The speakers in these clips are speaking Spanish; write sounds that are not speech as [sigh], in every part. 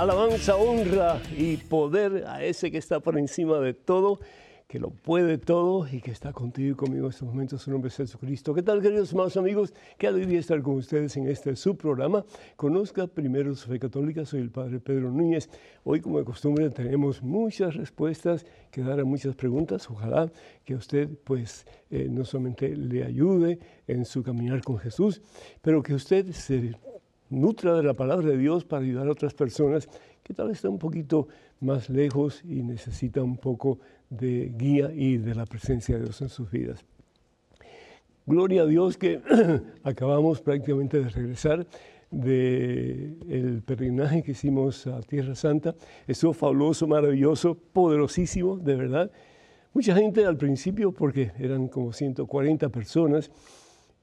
Alabanza, honra y poder a ese que está por encima de todo, que lo puede todo y que está contigo y conmigo en estos momentos. Su nombre es Jesucristo. ¿Qué tal, queridos hermanos amigos? Qué alegría estar con ustedes en este subprograma. Conozca primero su fe católica. Soy el Padre Pedro Núñez. Hoy, como de costumbre, tenemos muchas respuestas que dar a muchas preguntas. Ojalá que usted, pues, eh, no solamente le ayude en su caminar con Jesús, pero que usted se nutra de la palabra de Dios para ayudar a otras personas que tal vez están un poquito más lejos y necesitan un poco de guía y de la presencia de Dios en sus vidas. Gloria a Dios que [clears throat] acabamos prácticamente de regresar del peregrinaje que hicimos a Tierra Santa. Estuvo fabuloso, maravilloso, poderosísimo, de verdad. Mucha gente al principio, porque eran como 140 personas,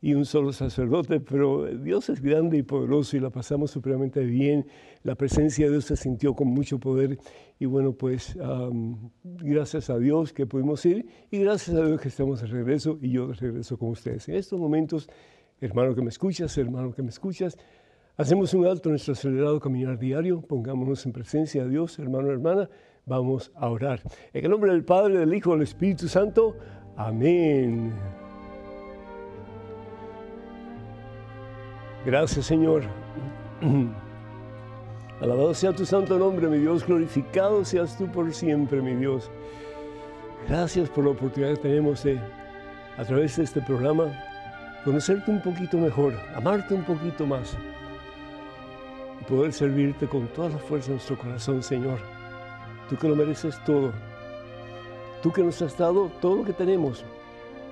y un solo sacerdote, pero Dios es grande y poderoso y la pasamos supremamente bien. La presencia de Dios se sintió con mucho poder y bueno, pues gracias a Dios que pudimos ir y gracias a Dios que estamos de regreso y yo de regreso con ustedes. En estos momentos, hermano que me escuchas, hermano que me escuchas, hacemos un alto en nuestro acelerado caminar diario, pongámonos en presencia de Dios, hermano, hermana, vamos a orar. En el nombre del Padre, del Hijo, del Espíritu Santo, amén. Gracias, Señor. Alabado sea tu santo nombre, mi Dios. Glorificado seas tú por siempre, mi Dios. Gracias por la oportunidad que tenemos de, a través de este programa, conocerte un poquito mejor, amarte un poquito más y poder servirte con toda la fuerza de nuestro corazón, Señor. Tú que lo mereces todo. Tú que nos has dado todo lo que tenemos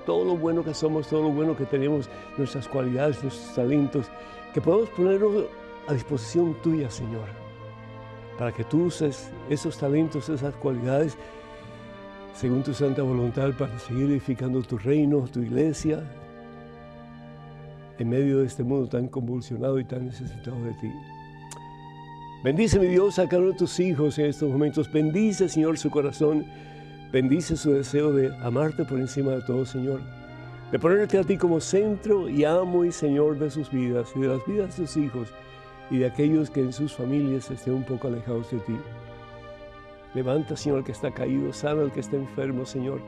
todo lo bueno que somos, todo lo bueno que tenemos, nuestras cualidades, nuestros talentos, que podamos ponerlo a disposición tuya, Señor, para que tú uses esos talentos, esas cualidades, según tu santa voluntad, para seguir edificando tu reino, tu iglesia, en medio de este mundo tan convulsionado y tan necesitado de ti. Bendice, mi Dios, a cada uno de tus hijos en estos momentos. Bendice, Señor, su corazón Bendice su deseo de amarte por encima de todo, Señor. De ponerte a ti como centro y amo y Señor de sus vidas y de las vidas de sus hijos y de aquellos que en sus familias estén un poco alejados de ti. Levanta, Señor, al que está caído, sana al que está enfermo, Señor.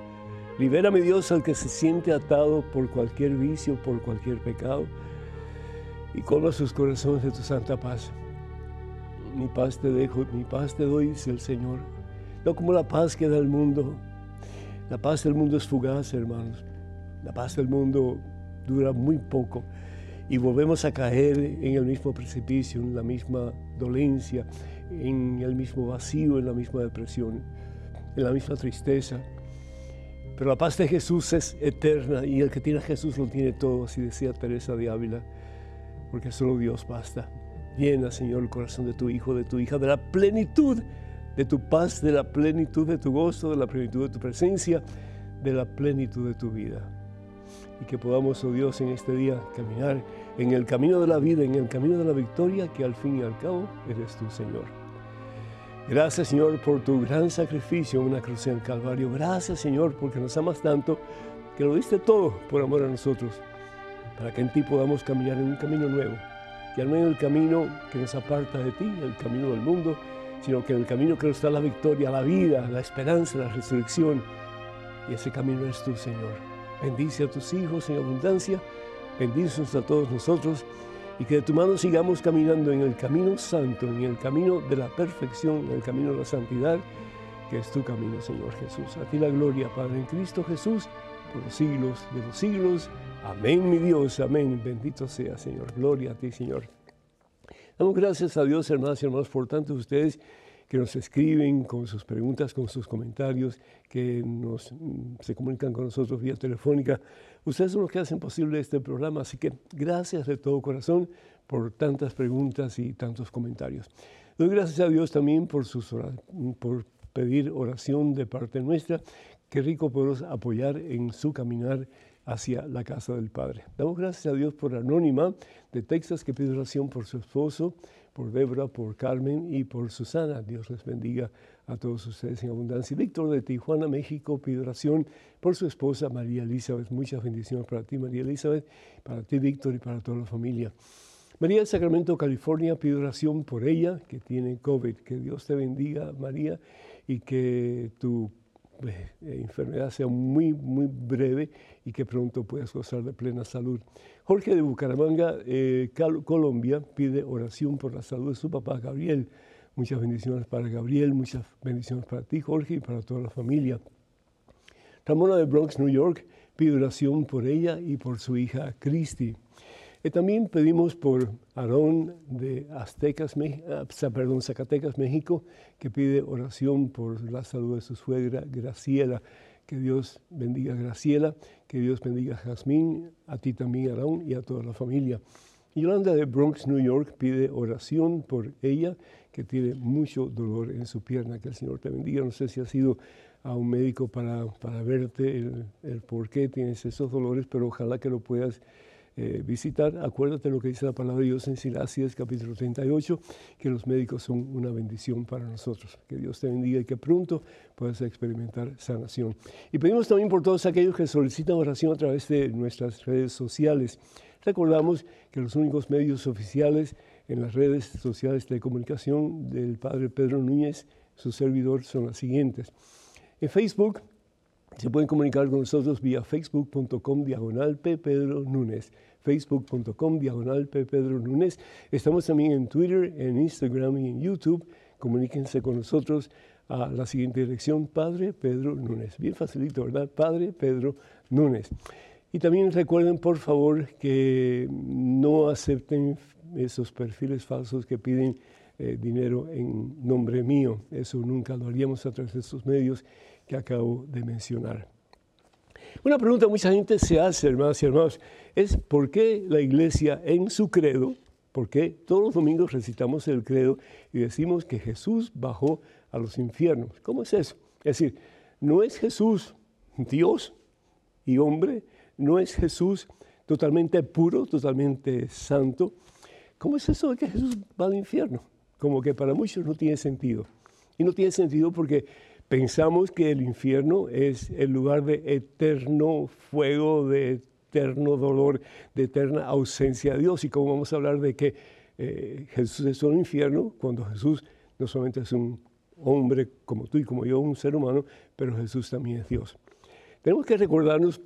Libera, mi Dios, al que se siente atado por cualquier vicio, por cualquier pecado. Y colma sus corazones de tu santa paz. Mi paz te dejo, mi paz te doy, dice el Señor no como la paz que da el mundo. La paz del mundo es fugaz, hermanos. La paz del mundo dura muy poco y volvemos a caer en el mismo precipicio, en la misma dolencia, en el mismo vacío, en la misma depresión, en la misma tristeza. Pero la paz de Jesús es eterna y el que tiene a Jesús lo tiene todo, así decía Teresa de Ávila, porque solo Dios basta. Llena, Señor, el corazón de tu hijo, de tu hija, de la plenitud de tu paz, de la plenitud de tu gozo, de la plenitud de tu presencia, de la plenitud de tu vida. Y que podamos, oh Dios, en este día caminar en el camino de la vida, en el camino de la victoria, que al fin y al cabo eres tú, Señor. Gracias, Señor, por tu gran sacrificio en una cruz en el Calvario. Gracias, Señor, porque nos amas tanto que lo diste todo por amor a nosotros, para que en ti podamos caminar en un camino nuevo, que al menos el camino que nos aparta de ti, el camino del mundo, sino que en el camino que nos da la victoria, la vida, la esperanza, la resurrección. Y ese camino es tú, Señor. Bendice a tus hijos en abundancia, bendícenos a todos nosotros y que de tu mano sigamos caminando en el camino santo, en el camino de la perfección, en el camino de la santidad, que es tu camino, Señor Jesús. A ti la gloria, Padre, en Cristo Jesús, por los siglos de los siglos. Amén, mi Dios, amén. Bendito sea, Señor. Gloria a ti, Señor. Damos gracias a Dios, hermanas y hermanos, por tantos de ustedes que nos escriben con sus preguntas, con sus comentarios, que nos, mm, se comunican con nosotros vía telefónica. Ustedes son los que hacen posible este programa, así que gracias de todo corazón por tantas preguntas y tantos comentarios. Doy gracias a Dios también por, sus, por pedir oración de parte nuestra. Qué rico poder apoyar en su caminar hacia la casa del Padre. Damos gracias a Dios por Anónima de Texas que pide oración por su esposo, por Debra, por Carmen y por Susana. Dios les bendiga a todos ustedes en abundancia. Víctor de Tijuana, México, pide oración por su esposa María Elizabeth. Muchas bendiciones para ti, María Elizabeth, para ti, Víctor, y para toda la familia. María del Sacramento, California, pide oración por ella que tiene COVID. Que Dios te bendiga, María, y que tu eh, enfermedad sea muy, muy breve y que pronto puedas gozar de plena salud. Jorge de Bucaramanga, eh, Colombia, pide oración por la salud de su papá Gabriel. Muchas bendiciones para Gabriel, muchas bendiciones para ti, Jorge, y para toda la familia. Ramona de Bronx, New York, pide oración por ella y por su hija Christy. Y también pedimos por Aarón de Aztecas, ah, perdón, Zacatecas, México, que pide oración por la salud de su suegra Graciela. Que Dios bendiga a Graciela, que Dios bendiga a Jazmín, a ti también, Aarón, y a toda la familia. Yolanda de Bronx, New York, pide oración por ella, que tiene mucho dolor en su pierna. Que el Señor te bendiga. No sé si ha sido a un médico para, para verte el, el por qué tienes esos dolores, pero ojalá que lo puedas eh, visitar. Acuérdate lo que dice la palabra de Dios en Silacias, capítulo 38, que los médicos son una bendición para nosotros. Que Dios te bendiga y que pronto puedas experimentar sanación. Y pedimos también por todos aquellos que solicitan oración a través de nuestras redes sociales. Recordamos que los únicos medios oficiales en las redes sociales de comunicación del Padre Pedro Núñez, su servidor, son las siguientes. En Facebook se pueden comunicar con nosotros vía facebook.com diagonal. Pedro Núñez facebook.com diagonal Pedro Núñez. Estamos también en Twitter, en Instagram y en YouTube. Comuníquense con nosotros a la siguiente dirección, Padre Pedro Núñez. Bien facilito, ¿verdad? Padre Pedro Núñez. Y también recuerden, por favor, que no acepten esos perfiles falsos que piden eh, dinero en nombre mío. Eso nunca lo haríamos a través de estos medios que acabo de mencionar. Una pregunta que mucha gente se hace, hermanos y hermanos, es por qué la iglesia en su credo, por qué todos los domingos recitamos el credo y decimos que Jesús bajó a los infiernos. ¿Cómo es eso? Es decir, no es Jesús Dios y hombre, no es Jesús totalmente puro, totalmente santo. ¿Cómo es eso de que Jesús va al infierno? Como que para muchos no tiene sentido. Y no tiene sentido porque Pensamos que el infierno es el lugar de eterno fuego, de eterno dolor, de eterna ausencia de Dios. Y cómo vamos a hablar de que eh, Jesús es un infierno cuando Jesús no solamente es un hombre como tú y como yo, un ser humano, pero Jesús también es Dios. Tenemos que recordarnos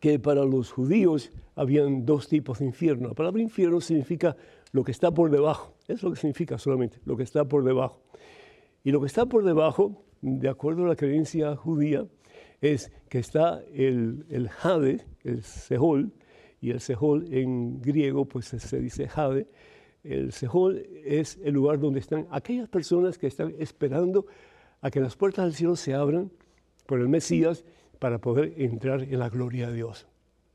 que para los judíos habían dos tipos de infierno. La palabra infierno significa lo que está por debajo, es lo que significa solamente, lo que está por debajo. Y lo que está por debajo de acuerdo a la creencia judía, es que está el, el Jade, el Sehol, y el Sehol en griego pues se dice Jade. El Sehol es el lugar donde están aquellas personas que están esperando a que las puertas del cielo se abran por el Mesías para poder entrar en la gloria de Dios.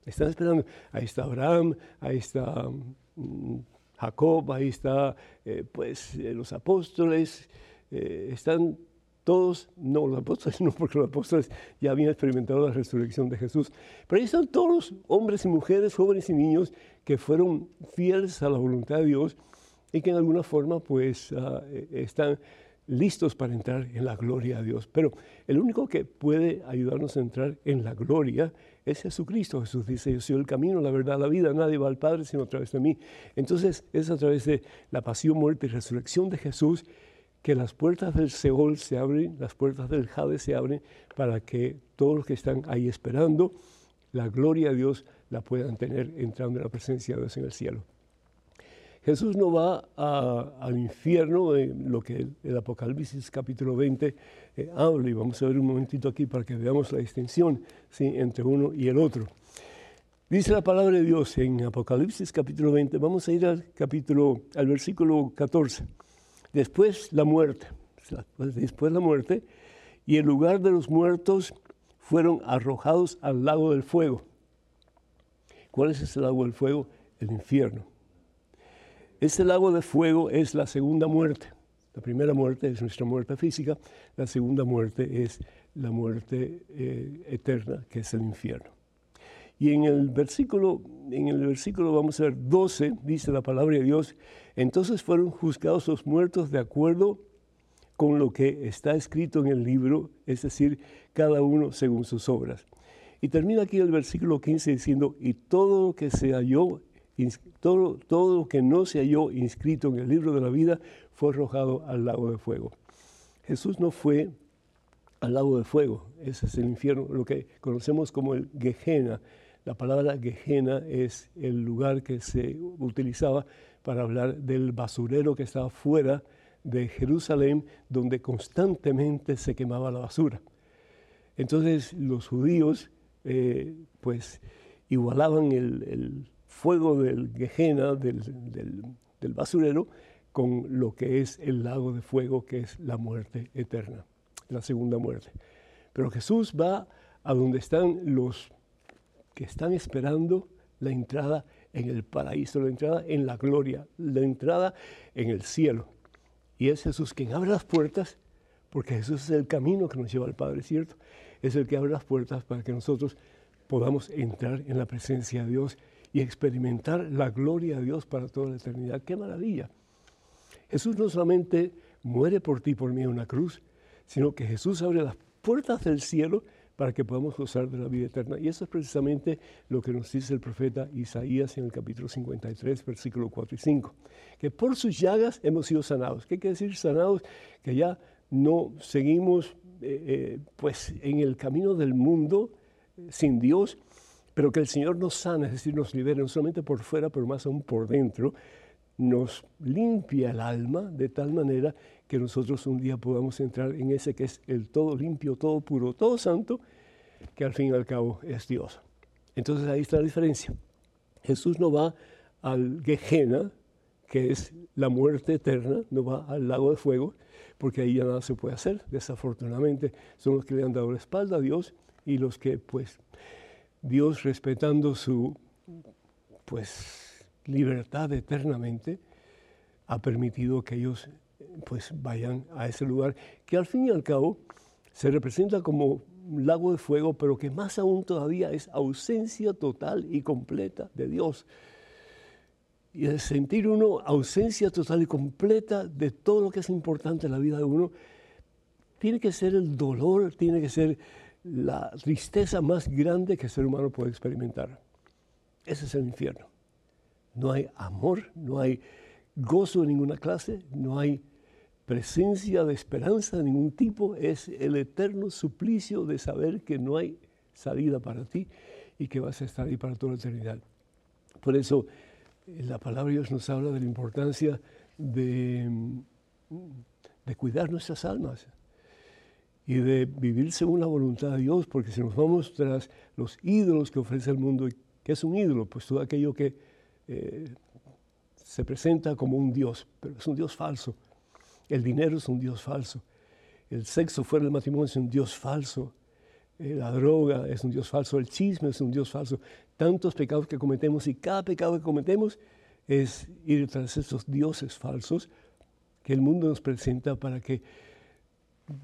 Están esperando. Ahí está Abraham, ahí está mm, Jacob, ahí está eh, pues eh, los apóstoles, eh, están todos, no los apóstoles, [laughs] no porque los apóstoles ya habían experimentado la resurrección de Jesús, pero ahí están todos los hombres y mujeres, jóvenes y niños que fueron fieles a la voluntad de Dios y que en alguna forma pues ah, e, están listos para entrar en la gloria de Dios. Pero el único que puede ayudarnos a entrar en la gloria es Jesucristo. Jesús dice, yo soy el camino, la verdad, la vida, nadie va al Padre sino a través de mí. Entonces es a través de la pasión, muerte y resurrección de Jesús que las puertas del Seol se abren, las puertas del Jade se abren para que todos los que están ahí esperando la gloria de Dios la puedan tener entrando en la presencia de Dios en el cielo. Jesús no va al infierno, en lo que el, Apocalipsis capítulo 20 eh, habla, y vamos a ver un momentito aquí para que veamos la distinción entre uno y el otro. Dice la palabra de Dios en Apocalipsis capítulo 20, vamos a ir al capítulo, al versículo 14. Después la muerte, después la muerte, y en lugar de los muertos fueron arrojados al lago del fuego. ¿Cuál es ese lago del fuego? El infierno. Ese lago de fuego es la segunda muerte. La primera muerte es nuestra muerte física, la segunda muerte es la muerte eh, eterna, que es el infierno. Y en el versículo, en el versículo vamos a ver 12, dice la palabra de Dios, entonces fueron juzgados los muertos de acuerdo con lo que está escrito en el libro, es decir, cada uno según sus obras. Y termina aquí el versículo 15 diciendo, y todo lo que se halló todo, todo lo que no se halló inscrito en el libro de la vida fue arrojado al lago de fuego. Jesús no fue al lago de fuego, ese es el infierno, lo que conocemos como el Gehenna. La palabra Gehenna es el lugar que se utilizaba para hablar del basurero que estaba fuera de Jerusalén, donde constantemente se quemaba la basura. Entonces los judíos, eh, pues, igualaban el, fuego del Gehenna, del, del basurero, con lo que es el lago de fuego, que es la muerte eterna, la segunda muerte. Pero Jesús va a donde están los que están esperando la entrada en el paraíso, la entrada en la gloria, la entrada en el cielo. Y es Jesús quien abre las puertas, porque Jesús es el camino que nos lleva al Padre, ¿cierto? Es el que abre las puertas para que nosotros podamos entrar en la presencia de Dios y experimentar la gloria de Dios para toda la eternidad. ¡Qué maravilla! Jesús no solamente muere por ti y por mí en una cruz, sino que Jesús abre las puertas del cielo para que podamos gozar de la vida eterna. Y eso es precisamente lo que nos dice el profeta Isaías en el capítulo 53, versículo 4 y 5, que por sus llagas hemos sido sanados. ¿Qué quiere decir sanados? Que ya no seguimos eh, eh, pues en el camino del mundo eh, sin Dios, pero que el Señor nos sana, es decir, nos libera no solamente por fuera, pero más aún por dentro, nos limpia el alma de tal manera que nosotros un día podamos entrar en ese que es el todo limpio, todo puro, todo santo, que al fin y al cabo es Dios. Entonces ahí está la diferencia. Jesús no va al Gehenna, que es la muerte eterna, no va al lago de fuego, porque ahí ya nada se puede hacer. Desafortunadamente son los que le han dado la espalda a Dios y los que, pues, Dios respetando su, pues, libertad eternamente, ha permitido que ellos pues vayan a ese lugar que al fin y al cabo se representa como un lago de fuego, pero que más aún todavía es ausencia total y completa de Dios. Y el sentir uno ausencia total y completa de todo lo que es importante en la vida de uno, tiene que ser el dolor, tiene que ser la tristeza más grande que el ser humano puede experimentar. Ese es el infierno. No hay amor, no hay gozo de ninguna clase, no hay presencia de esperanza de ningún tipo, es el eterno suplicio de saber que no hay salida para ti y que vas a estar ahí para toda la eternidad. Por eso la palabra de Dios nos habla de la importancia de, de cuidar nuestras almas y de vivir según la voluntad de Dios, porque si nos vamos tras los ídolos que ofrece el mundo, ¿qué es un ídolo? Pues todo aquello que eh, se presenta como un Dios, pero es un Dios falso. El dinero es un Dios falso. El sexo fuera del matrimonio es un Dios falso. Eh, la droga es un Dios falso. El chisme es un Dios falso. Tantos pecados que cometemos y cada pecado que cometemos es ir tras esos dioses falsos que el mundo nos presenta para que,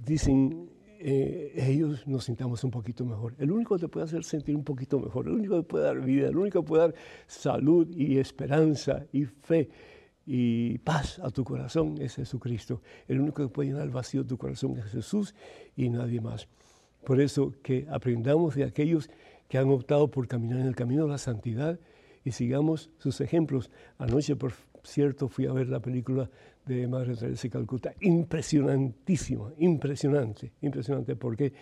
dicen eh, ellos, nos sintamos un poquito mejor. El único que te puede hacer sentir un poquito mejor, el único que puede dar vida, el único que puede dar salud y esperanza y fe y paz a tu corazón es Jesucristo. El único que puede llenar el vacío de tu corazón es Jesús y nadie más. Por eso que aprendamos de aquellos que han optado por caminar en el camino de la santidad y sigamos sus ejemplos. Anoche, por cierto, fui a ver la película de Madre Teresa de Calcuta. Impresionantísima, impresionante, impresionante. ¿Por qué?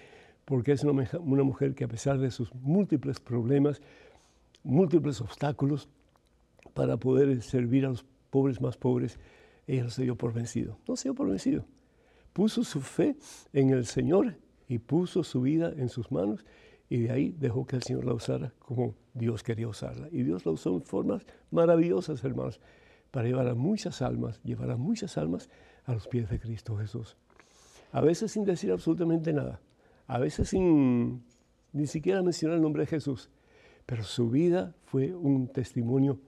Porque es una, una mujer que a pesar de sus múltiples problemas, múltiples obstáculos, para poder servir a los pobres más pobres, ella no se dio por vencido. No se dio por vencido. Puso su fe en el Señor y puso su vida en sus manos y de ahí dejó que el Señor la usara como Dios quería usarla. Y Dios la usó en formas maravillosas, hermanos, para llevar a muchas almas, llevar a muchas almas a los pies de Cristo Jesús. A veces sin decir absolutamente nada, a veces sin ni siquiera mencionar el nombre de Jesús, pero su vida fue un testimonio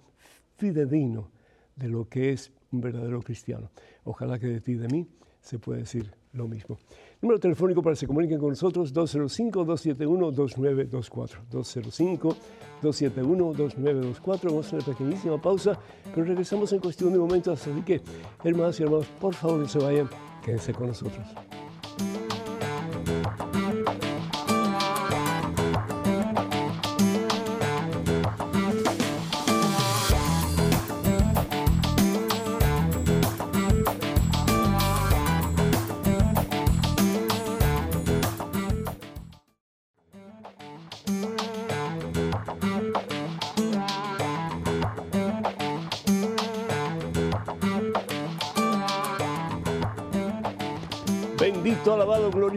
fidedigno de lo que es un verdadero cristiano. Ojalá que de ti y de mí se pueda decir lo mismo. Número telefónico para que se comuniquen con nosotros, 205-271-2924. 205-271-2924. Vamos a una pequeñísima pausa, pero regresamos en cuestión de momentos. Así que, hermanos y hermanos, por favor no se vayan, quédense con nosotros.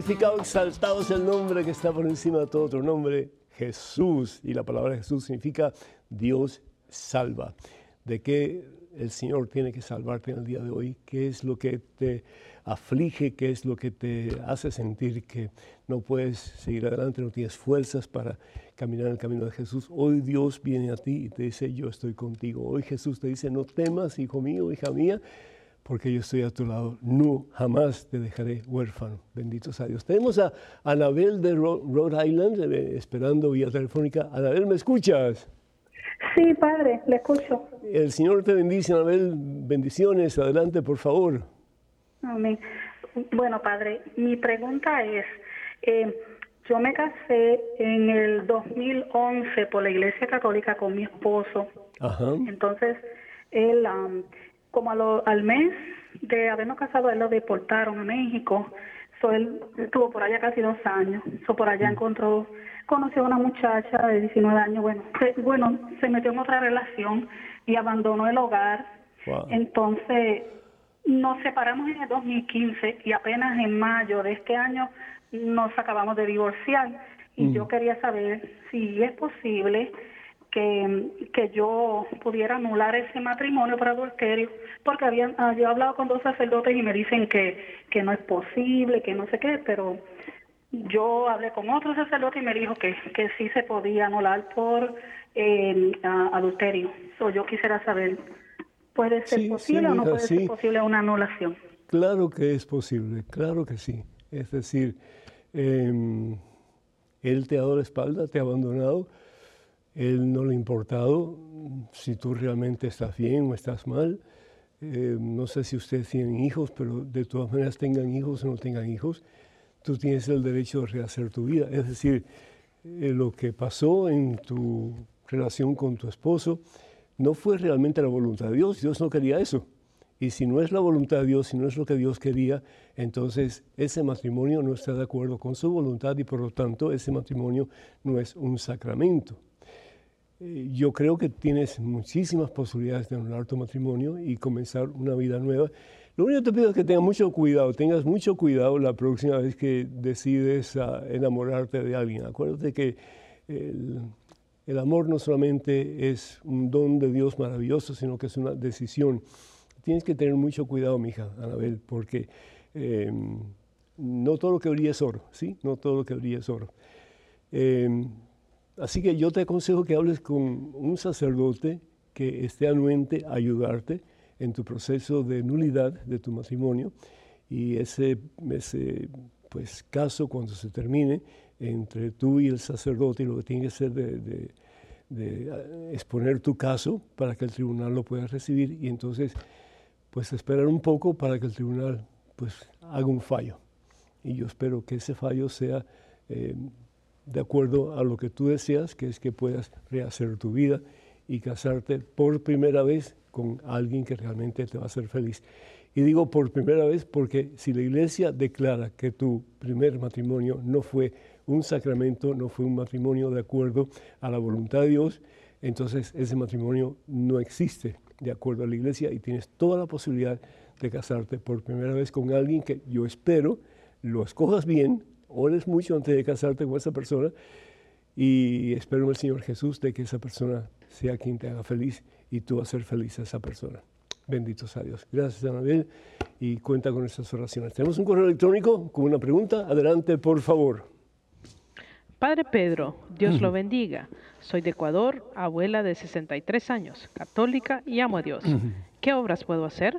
Glorificado, exaltado es el nombre que está por encima de todo otro nombre, Jesús. Y la palabra Jesús significa Dios salva. ¿De qué el Señor tiene que salvarte en el día de hoy? ¿Qué es lo que te aflige? ¿Qué es lo que te hace sentir que no puedes seguir adelante, no tienes fuerzas para caminar en el camino de Jesús? Hoy Dios viene a ti y te dice, yo estoy contigo. Hoy Jesús te dice, no temas, hijo mío, hija mía porque yo estoy a tu lado. No, jamás te dejaré huérfano. Benditos a Dios. Tenemos a Anabel de Rhode Island eh, esperando vía telefónica. Anabel, ¿me escuchas? Sí, padre, le escucho. El Señor te bendice, Anabel. Bendiciones. Adelante, por favor. Amén. Bueno, padre, mi pregunta es, eh, yo me casé en el 2011 por la Iglesia Católica con mi esposo. Ajá. Entonces, él como al mes de habernos casado, él lo deportaron a México. So, él estuvo por allá casi dos años. So, por allá mm. encontró, conoció a una muchacha de 19 años. Bueno, se, bueno, se metió en otra relación y abandonó el hogar. Entonces, nos separamos en el 2015 y apenas en mayo de este año nos acabamos de divorciar. Y mm. yo quería saber si es posible que, yo pudiera anular ese matrimonio por adulterio, porque habían, ah, yo he hablado con dos sacerdotes y me dicen que, que no es posible, que no sé qué, pero yo hablé con otro sacerdote y me dijo que, que sí se podía anular por eh, adulterio. So, yo quisiera saber, ¿puede ser posible o no puede ser posible una anulación? Claro que es posible, claro que sí. Es decir, em, él te ha dado la espalda, te ha abandonado, él no le ha importado si tú realmente estás bien o estás mal. Eh, no sé si ustedes tienen hijos, pero de todas maneras tengan hijos o no tengan hijos, tú tienes el derecho de rehacer tu vida. Es decir, eh, lo que pasó en tu relación con tu esposo no fue realmente la voluntad de Dios. Dios no quería eso. Y si no es la voluntad de Dios, si no es lo que Dios quería, entonces ese matrimonio no está de acuerdo con su voluntad y por lo tanto ese matrimonio no es un sacramento. Eh, yo creo que tienes muchísimas posibilidades de anular tu matrimonio y comenzar una vida nueva. Lo único que te pido es que tengas mucho cuidado, tengas mucho cuidado la próxima vez que decides ah, enamorarte de alguien. Acuérdate que el, el, amor no solamente es un don de Dios maravilloso, sino que es una decisión. Tienes que tener mucho cuidado, mija, Anabel, porque em, no todo lo que brilla es oro, ¿sí? No todo lo que brilla es oro. Em, Así que yo te aconsejo que hables con un sacerdote que esté anuente a ayudarte en tu proceso de nulidad de tu matrimonio y ese, ese pues, caso cuando se termine entre tú y el sacerdote lo que tiene que ser de, de, exponer tu caso para que el tribunal lo pueda recibir y entonces pues esperar un poco para que el tribunal pues haga un fallo. Y yo espero que ese fallo sea eh, de acuerdo a lo que tú deseas, que es que puedas rehacer tu vida y casarte por primera vez con alguien que realmente te va a hacer feliz. Y digo por primera vez porque si la iglesia declara que tu primer matrimonio no fue un sacramento, no fue un matrimonio de acuerdo a la voluntad de Dios, entonces ese matrimonio no existe de acuerdo a la iglesia y tienes toda la posibilidad de casarte por primera vez con alguien que yo espero lo escojas bien, ores mucho antes de casarte con esa persona y espero en el Señor Jesús de que esa persona sea quien te haga feliz y tú a ser feliz a esa persona. Bendito sea Dios. Gracias, Anabel, y cuenta con nuestras oraciones. Tenemos un correo electrónico con una pregunta. Adelante, por favor. Padre Pedro, Dios lo bendiga. Soy de Ecuador, abuela de 63 años, católica y amo a Dios. ¿Qué obras puedo hacer?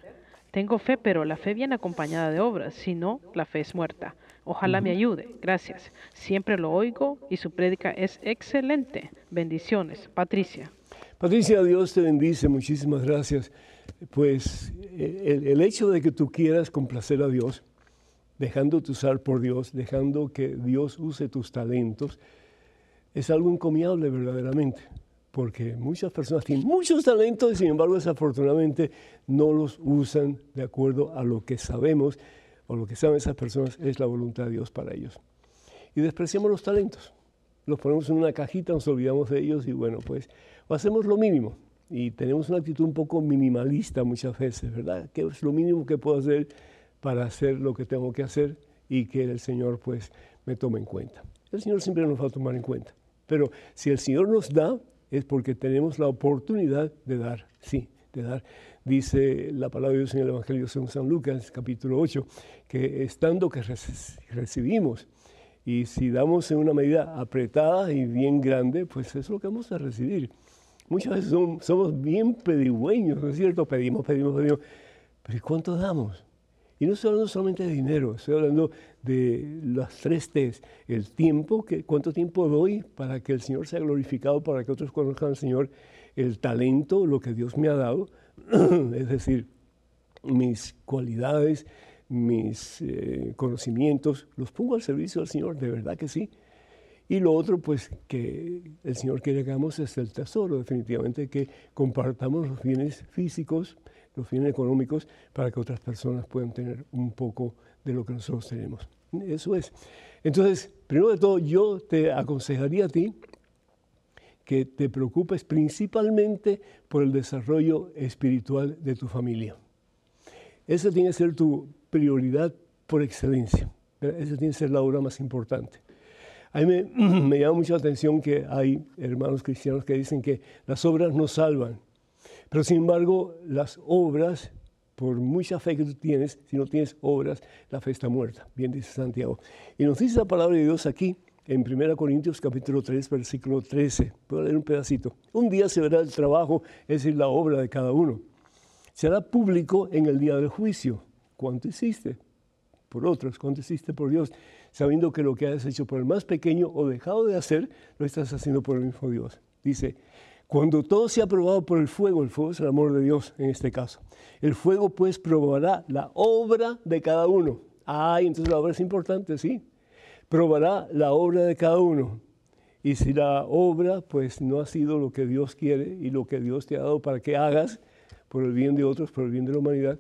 Tengo fe, pero la fe viene acompañada de obras, si no, la fe es muerta. Ojalá me ayude. Gracias. Siempre lo oigo y su prédica es excelente. Bendiciones. Patricia. Patricia, Dios te bendice. Muchísimas gracias. Pues el, hecho de que tú quieras complacer a Dios, dejándote usar por Dios, dejando que Dios use tus talentos, es algo encomiable verdaderamente, porque muchas personas tienen muchos talentos y sin embargo desafortunadamente no los usan de acuerdo a lo que sabemos o lo que saben esas personas es la voluntad de Dios para ellos. Y despreciamos los talentos, los ponemos en una cajita, nos olvidamos de ellos y bueno, pues hacemos lo mínimo. Y tenemos una actitud un poco minimalista muchas veces, ¿verdad? ¿Qué es lo mínimo que puedo hacer para hacer lo que tengo que hacer? y que el Señor pues me tome en cuenta. El Señor siempre nos va a tomar en cuenta. Pero si el Señor nos da, es porque tenemos la oportunidad de dar, sí, de dar. Dice la palabra de Dios en el Evangelio de San Lucas, capítulo 8, que estando que recibimos, y si damos en una medida apretada y bien grande, pues es lo que vamos a recibir. Muchas veces somos bien pedigüeños, ¿no es cierto? Pedimos, pedimos, pedimos. Pero ¿y cuánto damos? Y no estoy hablando solamente de dinero, estoy hablando de las tres T's. El tiempo, que, cuánto tiempo doy para que el Señor sea glorificado, para que otros conozcan al Señor. El talento, lo que Dios me ha dado, [clears throat] es decir, mis cualidades, mis eh, conocimientos, los pongo al servicio del Señor, de verdad que sí. Y lo otro, pues, que el Señor quiere que hagamos es el tesoro, definitivamente, que compartamos los bienes físicos, los bienes económicos, para que otras personas puedan tener un poco de lo que nosotros tenemos. Eso es. Entonces, primero de todo, yo te aconsejaría a ti que te preocupes principalmente por el desarrollo espiritual de tu familia. Esa tiene que ser tu prioridad por excelencia. Esa tiene que ser la obra más importante. A mí [clears throat] me, llama mucho la atención que hay hermanos cristianos que dicen que las obras no salvan, pero sin embargo las obras, por mucha fe que tú tienes, si no tienes obras, la fe está muerta, bien dice Santiago. Y nos dice la palabra de Dios aquí en 1 Corintios capítulo 3, versículo 13. Puedo leer un pedacito. Un día se verá el trabajo, es decir, la obra de cada uno. Será público en el día del juicio. ¿Cuánto hiciste? Por otros, ¿cuánto hiciste por Dios? sabiendo que lo que has hecho por el más pequeño o dejado de hacer, lo estás haciendo por el mismo Dios. Dice, cuando todo sea probado por el fuego, el fuego es el amor de Dios en este caso, el fuego pues probará la obra de cada uno. Ay, entonces la obra es importante, sí. Probará la obra de cada uno. Y si la obra pues no ha sido lo que Dios quiere y lo que Dios te ha dado para que hagas por el bien de otros, por el bien de la humanidad,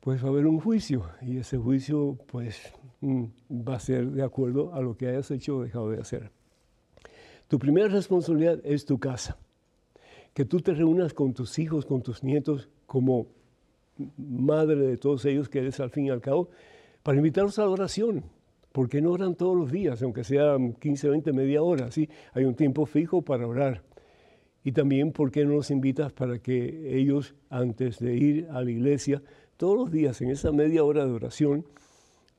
pues va a haber un juicio y ese juicio pues mm, va a ser de acuerdo a lo que hayas hecho o dejado de hacer. Tu primera responsabilidad es tu casa. Que tú te reúnas con tus hijos, con tus nietos, como madre de todos ellos que eres al fin y al cabo, para invitarlos a la oración. ¿Por qué no oran todos los días, aunque sean 15, 20, media hora? ¿sí? Hay un tiempo fijo para orar. Y también, ¿por qué no los invitas para que ellos, antes de ir a la iglesia, todos los días en esa media hora de oración,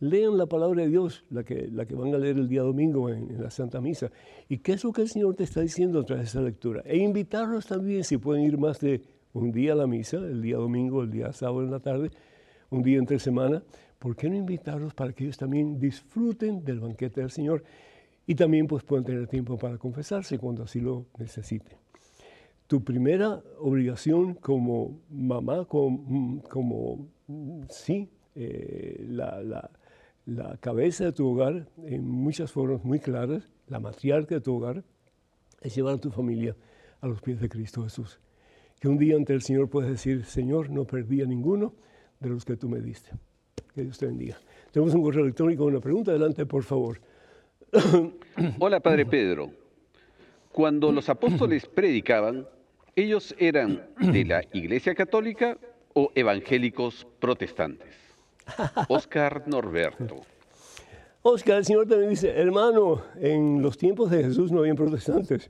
lean la palabra de Dios, la que, la que van a leer el día domingo en, la Santa Misa. ¿Y qué es lo que el Señor te está diciendo tras esa lectura? E invitarlos también, si pueden ir más de un día a la misa, el día domingo, el día sábado en la tarde, un día entre semana, ¿por qué no invitarlos para que ellos también disfruten del banquete del Señor y también pues puedan tener tiempo para confesarse cuando así lo necesiten? tu primera obligación como mamá, como, como sí, eh, la, la, la, cabeza de tu hogar, en muchas formas muy claras, la matriarca de tu hogar, es llevar a tu familia a los pies de Cristo Jesús. Que un día ante el Señor puedes decir, Señor, no perdí a ninguno de los que tú me diste. Que Dios te bendiga. Tenemos un correo electrónico, una pregunta. Adelante, por favor. [coughs] Hola, Padre Pedro. Cuando los apóstoles [coughs] predicaban, ¿Ellos eran de la Iglesia Católica o evangélicos protestantes? [coughs] Oscar Norberto. Oscar, el Señor también dice, hermano, en los tiempos de Jesús no habían protestantes.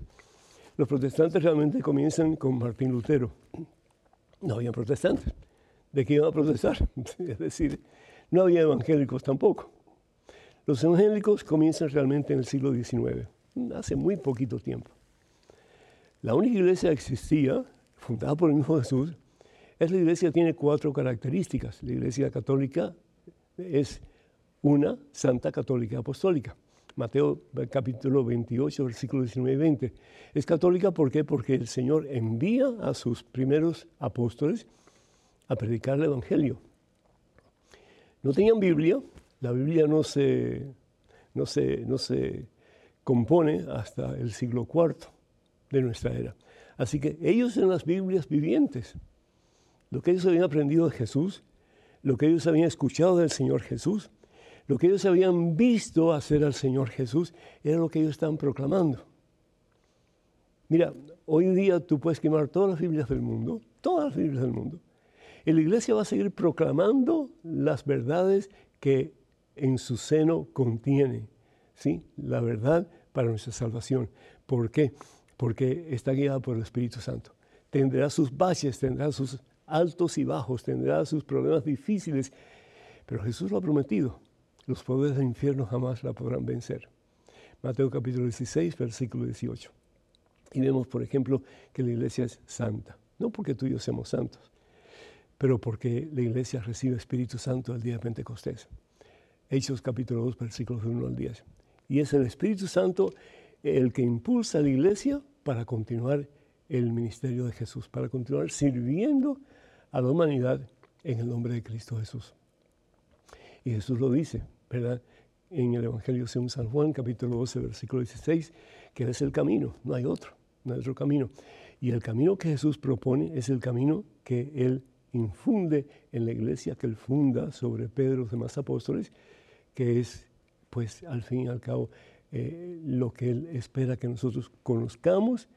Los protestantes realmente comienzan con Martín Lutero. No habían protestantes. ¿De qué iban a protestar? [laughs] Es decir, no había evangélicos tampoco. Los evangélicos comienzan realmente en el siglo XIX, hace muy poquito tiempo. La única iglesia que existía, fundada por el mismo Jesús, es la iglesia que tiene cuatro características. La iglesia católica es una santa católica apostólica. Mateo capítulo 28, versículos 19 y 20. Es católica ¿por qué? porque el Señor envía a sus primeros apóstoles a predicar el Evangelio. No tenían Biblia, la Biblia no se, no se, no se compone hasta el siglo IV de nuestra era. Así que ellos en las Biblias vivientes, lo que ellos habían aprendido de Jesús, lo que ellos habían escuchado del Señor Jesús, lo que ellos habían visto hacer al Señor Jesús, era lo que ellos estaban proclamando. Mira, hoy día tú puedes quemar todas las Biblias del mundo, todas las Biblias del mundo, y la iglesia va a seguir proclamando las verdades que en su seno contiene ¿sí? la verdad para nuestra salvación. ¿Por qué? Porque está guiada por el Espíritu Santo. Tendrá sus valles, tendrá sus altos y bajos, tendrá sus problemas difíciles, pero Jesús lo ha prometido. Los poderes del infierno jamás la podrán vencer. Mateo capítulo 16, versículo 18. Y vemos, por ejemplo, que la iglesia es santa. No porque tú y yo seamos santos, pero porque la iglesia recibe Espíritu Santo el día de Pentecostés. Hechos capítulo 2, versículos 1 al 10. Y es el Espíritu Santo el que impulsa a la iglesia para continuar el ministerio de Jesús, para continuar sirviendo a la humanidad en el nombre de Cristo Jesús. Y Jesús lo dice, ¿verdad? En el Evangelio según San Juan, capítulo 12, versículo 16, que es el camino, no hay otro, no hay otro camino. Y el camino que Jesús propone es el camino que Él infunde en la iglesia, que Él funda sobre Pedro y los demás apóstoles, que es, pues, al fin y al cabo, eh, lo que Él espera que nosotros conozcamos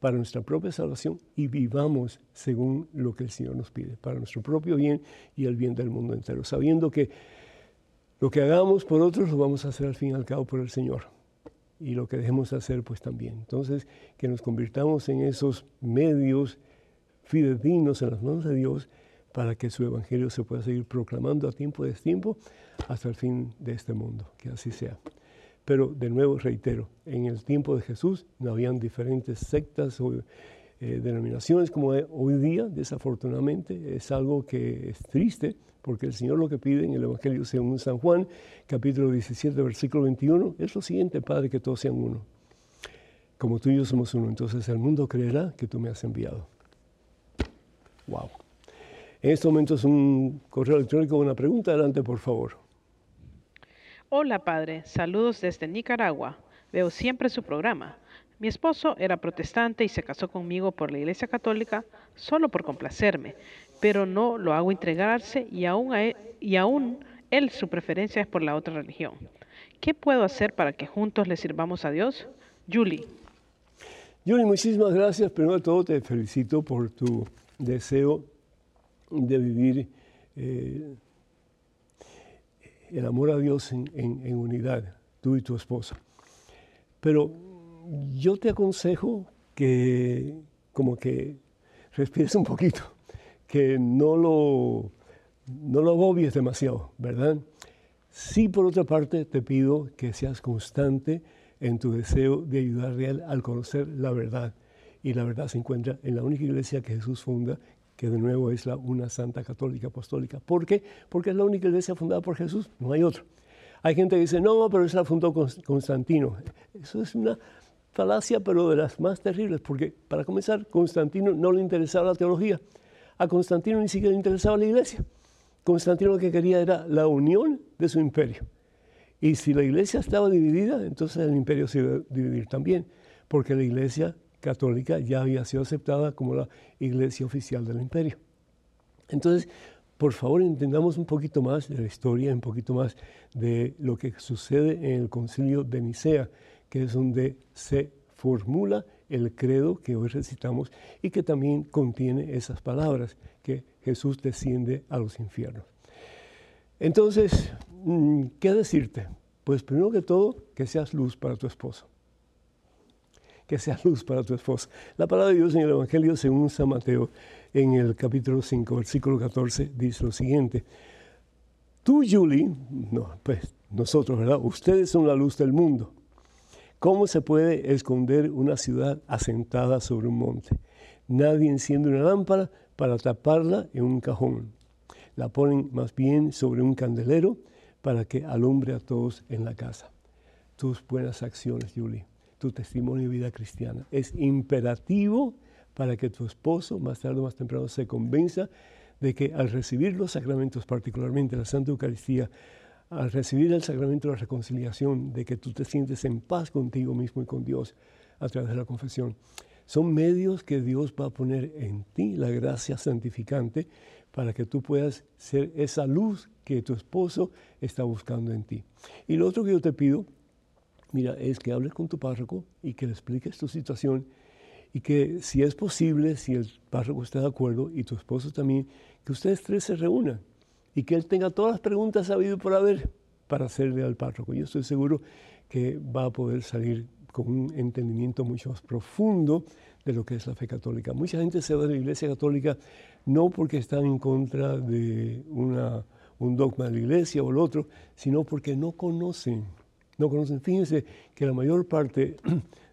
para nuestra propia salvación y vivamos según lo que el Señor nos pide, para nuestro propio bien y el bien del mundo entero, sabiendo que lo que hagamos por otros lo vamos a hacer al fin y al cabo por el Señor. Y lo que dejemos de hacer, pues también. Entonces, que nos convirtamos en esos medios fidedignos en las manos de Dios para que su evangelio se pueda seguir proclamando a tiempo de tiempo hasta el fin de este mundo. Que así sea. Pero de nuevo reitero, en el tiempo de Jesús no habían diferentes sectas o eh, denominaciones como hoy día, desafortunadamente. Es algo que es triste, porque el Señor lo que pide en el Evangelio según San Juan, capítulo 17, versículo 21, es lo siguiente, Padre, que todos sean uno. Como tú y yo somos uno, entonces el mundo creerá que tú me has enviado. Wow. En este momento es un correo electrónico, una pregunta. Adelante, por favor. Hola padre, saludos desde Nicaragua. Veo siempre su programa. Mi esposo era protestante y se casó conmigo por la Iglesia Católica solo por complacerme, pero no lo hago entregarse y aún, él, y aún él su preferencia es por la otra religión. ¿Qué puedo hacer para que juntos le sirvamos a Dios? Julie. Julie, muchísimas gracias. Primero de todo te felicito por tu deseo de vivir eh, el amor a Dios en, unidad, tú y tu esposa. Pero yo te aconsejo que como que respires un poquito, que no lo, no lo demasiado, ¿verdad? Sí, por otra parte, te pido que seas constante en tu deseo de ayudarle a él al conocer la verdad. Y la verdad se encuentra en la única iglesia que Jesús funda, que de nuevo es la una santa católica apostólica. ¿Por qué? Porque es la única iglesia fundada por Jesús, no hay otra. Hay gente que dice, no, pero esa la fundó Constantino. Eso es una falacia, pero de las más terribles, porque para comenzar, Constantino no le interesaba la teología. A Constantino ni siquiera le interesaba la iglesia. Constantino lo que quería era la unión de su imperio. Y si la iglesia estaba dividida, entonces el imperio se iba a dividir también, porque la iglesia católica ya había sido aceptada como la iglesia oficial del imperio. Entonces, por favor, entendamos un poquito más de la historia, un poquito más de lo que sucede en el concilio de Nicea, que es donde se formula el credo que hoy recitamos y que también contiene esas palabras, que Jesús desciende a los infiernos. Entonces, mm, ¿qué decirte? Pues primero que todo, que seas luz para tu esposo que sea luz para tu esposa. La palabra de Dios en el Evangelio según San Mateo, en el capítulo 5, versículo 14, dice lo siguiente. Tú, Julie, no, pues nosotros, ¿verdad? Ustedes son la luz del mundo. ¿Cómo se puede esconder una ciudad asentada sobre un monte? Nadie enciende una lámpara para taparla en un cajón. La ponen más bien sobre un candelero para que alumbre a todos en la casa. Tus buenas acciones, Julie tu testimonio de vida cristiana. Es imperativo para que tu esposo, más tarde o más temprano, se convenza de que al recibir los sacramentos, particularmente la Santa Eucaristía, al recibir el sacramento de la reconciliación, de que tú te sientes en paz contigo mismo y con Dios a través de la confesión, son medios que Dios va a poner en ti, la gracia santificante, para que tú puedas ser esa luz que tu esposo está buscando en ti. Y lo otro que yo te pido mira, es que hables con tu párroco y que le expliques tu situación y que si es posible, si el párroco está de acuerdo y tu esposo también, que ustedes tres se reúnan y que él tenga todas las preguntas sabido por haber para hacerle al párroco. Yo estoy seguro que va a poder salir con un entendimiento mucho más profundo de lo que es la fe católica. Mucha gente se va de la Iglesia Católica no porque están en contra de un dogma de la Iglesia o el otro, sino porque no conocen, no conocen. Fíjense que la mayor parte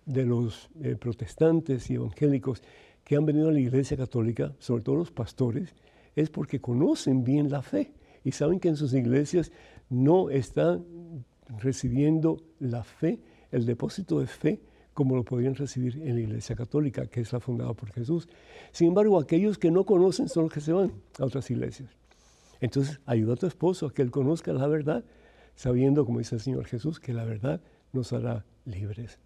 de los eh, protestantes y evangélicos que han venido a la Iglesia Católica, sobre todo los pastores, es porque conocen bien la fe y saben que en sus iglesias no están recibiendo la fe, el depósito de fe, como lo podrían recibir en la Iglesia Católica, que es la fundada por Jesús. Sin embargo, aquellos que no conocen son los que se van a otras iglesias. Entonces, ayuda a tu esposo a que él conozca la verdad, sabiendo, como dice el Señor Jesús, que la verdad nos hará libres.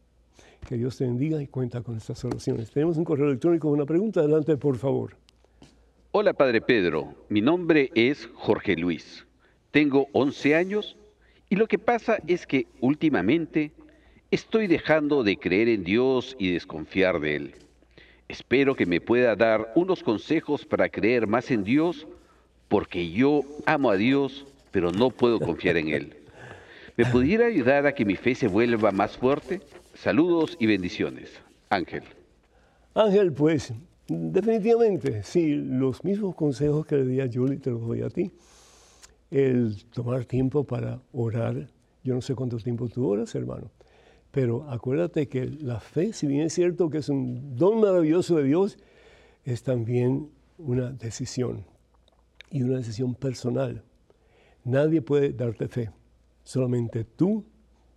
Que Dios te bendiga y cuenta con estas oraciones. Tenemos un correo electrónico con una pregunta. Adelante, por favor. Hola, Padre Pedro. Mi nombre es Jorge Luis. Tengo 11 años y lo que pasa es que últimamente estoy dejando de creer en Dios y desconfiar de Él. Espero que me pueda dar unos consejos para creer más en Dios porque yo amo a Dios, pero no puedo confiar en Él. ¿Me pudiera ayudar a que mi fe se vuelva más fuerte? Saludos y bendiciones. Ángel. Ángel, pues definitivamente, sí, los mismos consejos que le di a Julie te los doy a ti. El tomar tiempo para orar. Yo no sé cuánto tiempo tú oras, hermano, pero acuérdate que la fe, si bien es cierto que es un don maravilloso de Dios, es también una decisión y una decisión personal. Nadie puede darte fe, solamente tú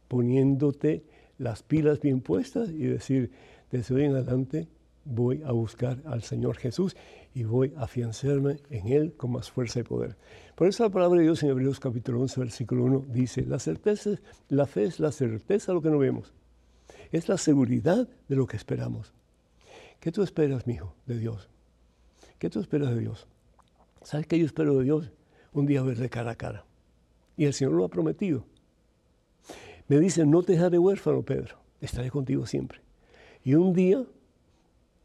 poniéndote las pilas bien puestas y decir, desde hoy en adelante voy a buscar al Señor Jesús y voy a afianzarme en Él con más fuerza y poder. Por eso la palabra de Dios en Hebreos capítulo 11, versículo 1 dice, la certeza, la fe es la certeza de lo que no vemos, es la seguridad de lo que esperamos. ¿Qué tú esperas, mi hijo, de Dios? ¿Qué tú esperas de Dios? ¿Sabes qué yo espero de Dios? Un día verle cara a cara. Y el Señor lo ha prometido. Me dice, no te dejaré huérfano, Pedro, estaré contigo siempre. Y un día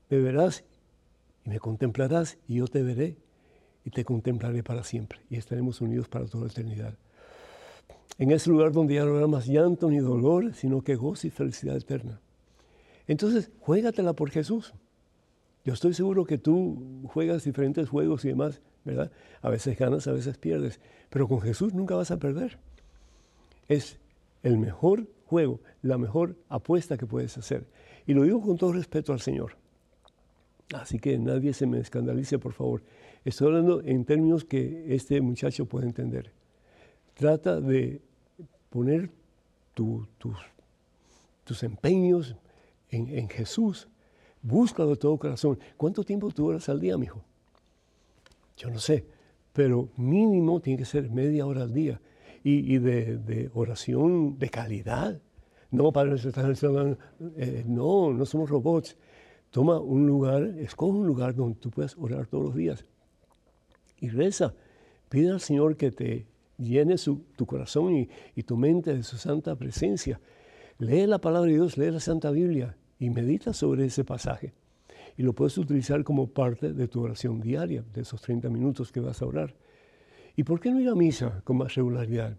me verás y me contemplarás y yo te veré y te contemplaré para siempre y estaremos unidos para toda la eternidad. En ese lugar donde ya no habrá más llanto ni dolor, sino que gozo y felicidad eterna. Entonces, juégatela por Jesús. Yo estoy seguro que tú juegas diferentes juegos y demás, ¿verdad? A veces ganas, a veces pierdes, pero con Jesús nunca vas a perder. Es el mejor juego, la mejor apuesta que puedes hacer. Y lo digo con todo respeto al Señor. Así que nadie se me escandalice, por favor. Estoy hablando en términos que este muchacho puede entender. Trata de poner tus, tus, empeños en, en, Jesús. Búscalo de todo corazón. ¿Cuánto tiempo tú oras al día, mijo? Yo no sé, pero mínimo tiene que ser media hora al día y, de, oración de calidad. No, Padre, eh, no, no somos robots. Toma un lugar, escoge un lugar donde tú puedas orar todos los días y reza. Pide al Señor que te llene tu corazón y, y tu mente de su santa presencia. Lee la palabra de Dios, lee la Santa Biblia y medita sobre ese pasaje. Y lo puedes utilizar como parte de tu oración diaria, de esos 30 minutos que vas a orar. ¿Y por qué no ir a misa con más regularidad?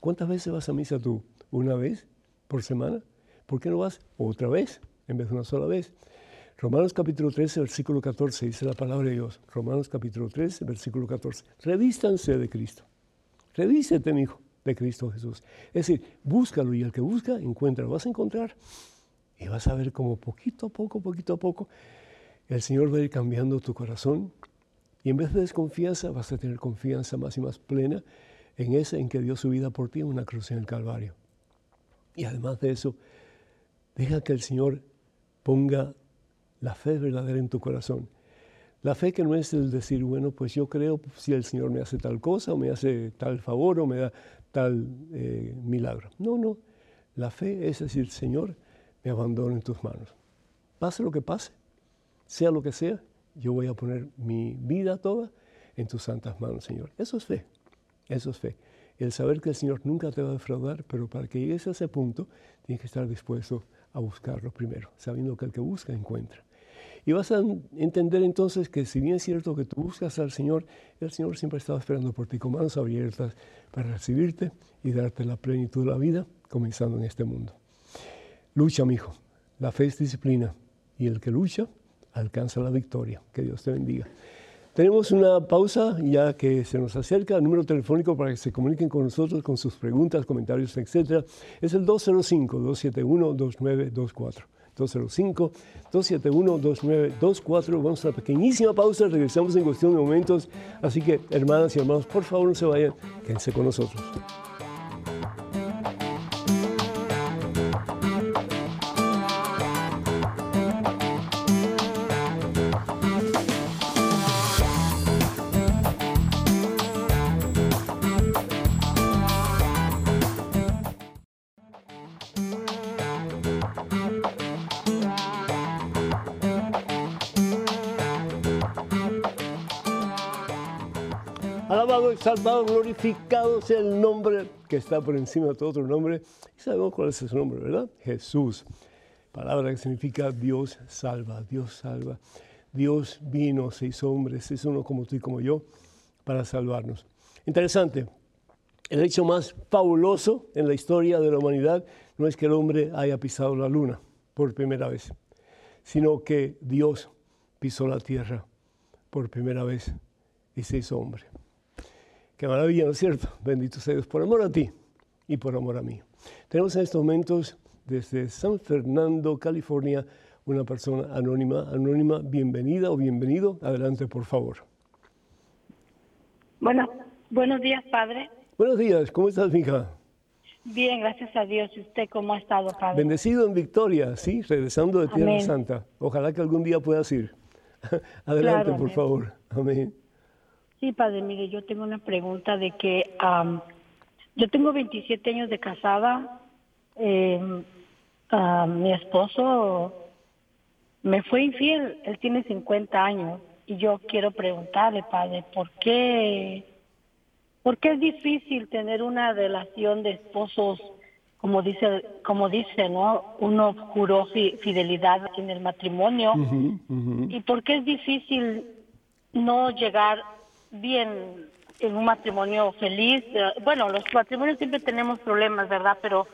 ¿Cuántas veces vas a misa tú? ¿Una vez por semana? ¿Por qué no vas otra vez en vez de una sola vez? Romanos capítulo 13, versículo 14, dice la palabra de Dios. Romanos capítulo 13, versículo 14. Revístanse de Cristo. Revísete, mi hijo, de Cristo Jesús. Es decir, búscalo y el que busca, encuentra. Lo vas a encontrar y vas a ver como poquito a poco, poquito a poco, el Señor va a ir cambiando tu corazón y en vez de desconfianza vas a tener confianza más y más plena en ese en que dio su vida por ti en una cruz en el Calvario. Y además de eso, deja que el Señor ponga la fe verdadera en tu corazón. La fe que no es el decir, bueno, pues yo creo si el Señor me hace tal cosa o me hace tal favor o me da tal eh, milagro. No, no. La fe es decir, Señor, me abandono en tus manos. Pase lo que pase, sea lo que sea, yo voy a poner mi vida toda en tus santas manos, Señor. Eso es fe, eso es fe. El saber que el Señor nunca te va a defraudar, pero para que llegues a ese punto, tienes que estar dispuesto a buscarlo primero, sabiendo que el que busca encuentra. Y vas a entender entonces que si bien es cierto que tú buscas al Señor, el Señor siempre estaba esperando por ti con manos abiertas para recibirte y darte la plenitud de la vida, comenzando en este mundo. Lucha, mi hijo. La fe es disciplina y el que lucha alcanza la victoria. Que Dios te bendiga. Tenemos una pausa ya que se nos acerca. El número telefónico para que se comuniquen con nosotros con sus preguntas, comentarios, etc. Es el 205-271-2924. 205-271-2924. Vamos a una pequeñísima pausa. Regresamos en cuestión de momentos. Así que, hermanas y hermanos, por favor no se vayan. Quédense con nosotros. Salvado, glorificado sea el nombre que está por encima de todo otro nombre. Y sabemos cuál es ese nombre, ¿verdad? Jesús. Palabra que significa Dios salva, Dios salva. Dios vino, se hizo hombre, uno como tú y como yo, para salvarnos. Interesante. El hecho más fabuloso en la historia de la humanidad no es que el hombre haya pisado la luna por primera vez, sino que Dios pisó la tierra por primera vez y se hizo hombre. Qué maravilla, ¿no es cierto? Bendito sea Dios por amor a ti y por amor a mí. Tenemos en estos momentos desde San Fernando, California, una persona anónima. Anónima, bienvenida o bienvenido. Adelante, por favor. Bueno, buenos días, padre. Buenos días, ¿cómo estás, mija? Bien, gracias a Dios. ¿Y usted cómo ha estado, padre? Bendecido en victoria, sí, regresando de Tierra Santa. Ojalá que algún día puedas ir. [laughs] Adelante, por favor. Amén. Sí, padre, mire, yo tengo una pregunta de que yo tengo 27 años de casada. Eh, mi esposo me fue infiel, él tiene 50 años y yo quiero preguntarle, padre, ¿por qué, por qué es difícil tener una relación de esposos, como dice, como dice, ¿no? Uno juró fidelidad en el matrimonio y por qué es difícil no llegar bien en un matrimonio feliz. Eh, bueno, los matrimonios siempre tenemos problemas, ¿verdad? Pero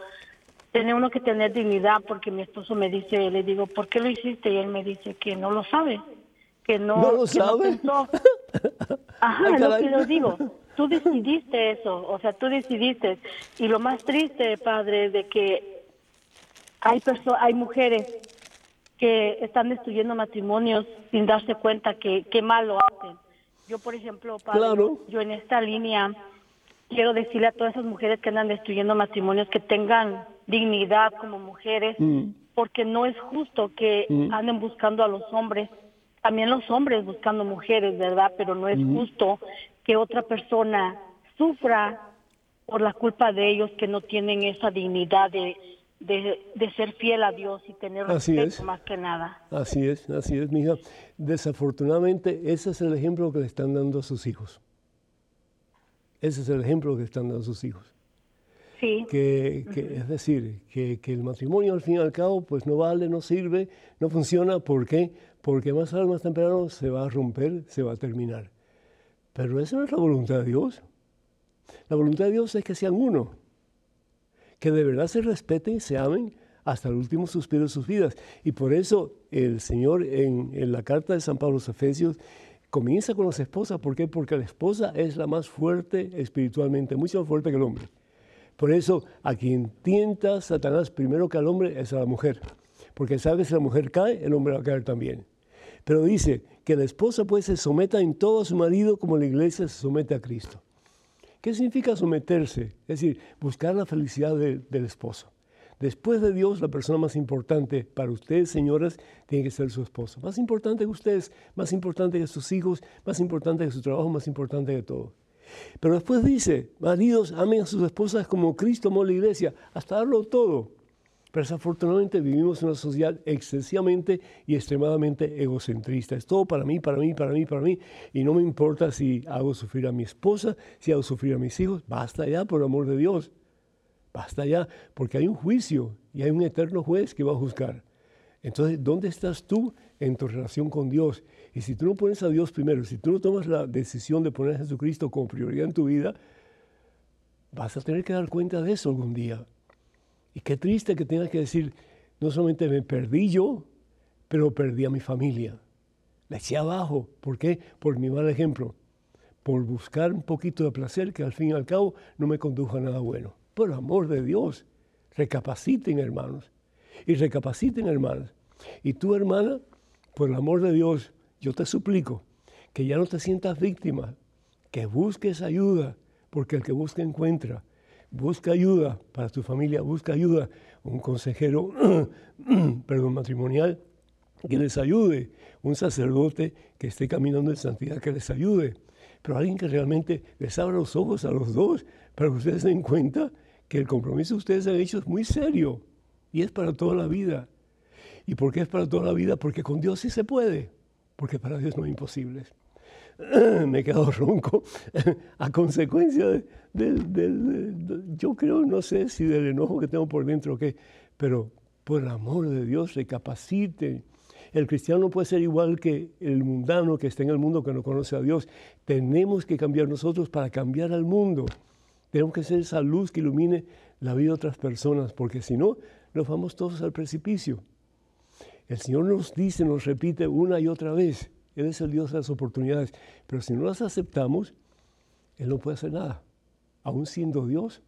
tiene uno que tener dignidad porque mi esposo me dice, le digo, ¿por qué lo hiciste? Y él me dice que no lo sabe, que no, ¿No lo sabe. [laughs] Ajá, lo que lo digo. Tú decidiste eso, o sea, tú decidiste. Y lo más triste, padre, de que hay hay mujeres que están destruyendo matrimonios sin darse cuenta que qué mal lo hacen yo, por ejemplo, yo en esta línea quiero decirle a todas esas mujeres que andan destruyendo matrimonios que tengan dignidad como mujeres, mm. porque no es justo que mm. anden buscando a los hombres, también los hombres buscando mujeres, ¿verdad? Pero no es mm. justo que otra persona sufra por la culpa de ellos que no tienen esa dignidad de, de, ser fiel a Dios y tener respeto más que nada. Así es, así es, mija. Desafortunadamente, ese es el ejemplo que le están dando a sus hijos. Ese es el ejemplo que están dando a sus hijos. Sí. Que, Es decir, que, el matrimonio al fin y al cabo pues no vale, no sirve, no funciona. ¿Por qué? Porque más tarde, más temprano se va a romper, se va a terminar. Pero esa no es la voluntad de Dios. La voluntad de Dios es que sean uno que de verdad se respeten y se amen hasta el último suspiro de sus vidas. Y por eso el Señor en, la carta de San Pablo a los Efesios comienza con las esposas. ¿Por qué? Porque la esposa es la más fuerte espiritualmente, mucho más fuerte que el hombre. Por eso a quien tienta Satanás primero que al hombre es a la mujer. Porque sabe que si la mujer cae, el hombre va a caer también. Pero dice que la esposa pues se someta en todo a su marido como la iglesia se somete a Cristo. ¿Qué significa someterse? Es decir, buscar la felicidad del esposo. Después de Dios, la persona más importante para ustedes, señoras, tiene que ser su esposo. Más importante que ustedes, más importante que sus hijos, más importante que su trabajo, más importante que todo. Pero después dice, maridos, amen a sus esposas como Cristo amó la iglesia, hasta darlo todo. Pero desafortunadamente vivimos en una sociedad excesivamente y extremadamente egocentrista. Es todo para mí, para mí, para mí, para mí. Y no me importa si hago sufrir a mi esposa, si hago sufrir a mis hijos. Basta ya, por amor de Dios. Basta ya, porque hay un juicio y hay un eterno juez que va a juzgar. Entonces, ¿dónde estás tú en tu relación con Dios? Y si tú no pones a Dios primero, si tú no tomas la decisión de poner a Jesucristo como prioridad en tu vida, vas a tener que dar cuenta de eso algún día. Y qué triste que tengas que decir, no solamente me perdí yo, pero perdí a mi familia. La eché abajo. ¿Por qué? Por mi mal ejemplo. Por buscar un poquito de placer que al fin y al cabo no me condujo a nada bueno. Por amor de Dios, recapaciten hermanos. Y recapaciten hermanas. Y tú hermana, por el amor de Dios, yo te suplico que ya no te sientas víctima, que busques ayuda, porque el que busca encuentra. Busca ayuda para tu familia, busca ayuda, un consejero, [clears throat] perdón, matrimonial que les ayude, un sacerdote que esté caminando en santidad que les ayude, pero alguien que realmente les abra los ojos a los dos para que ustedes den cuenta que el compromiso que ustedes han hecho es muy serio y es para toda la vida. ¿Y por qué es para toda la vida? Porque con Dios sí se puede, porque para Dios no hay imposibles. [clears throat] me he quedado ronco [laughs] a consecuencia del, yo creo, no sé si del enojo que tengo por dentro o qué, pero por el amor de Dios recapaciten. El cristiano no puede ser igual que el mundano que está en el mundo que no conoce a Dios. Tenemos que cambiar nosotros para cambiar al mundo. Tenemos que ser esa luz que ilumine la vida de otras personas, porque si no, nos vamos todos al precipicio. El Señor nos dice, nos repite una y otra vez, él es el Dios de las oportunidades. Pero si no las aceptamos, Él no puede hacer nada. Aún siendo Dios,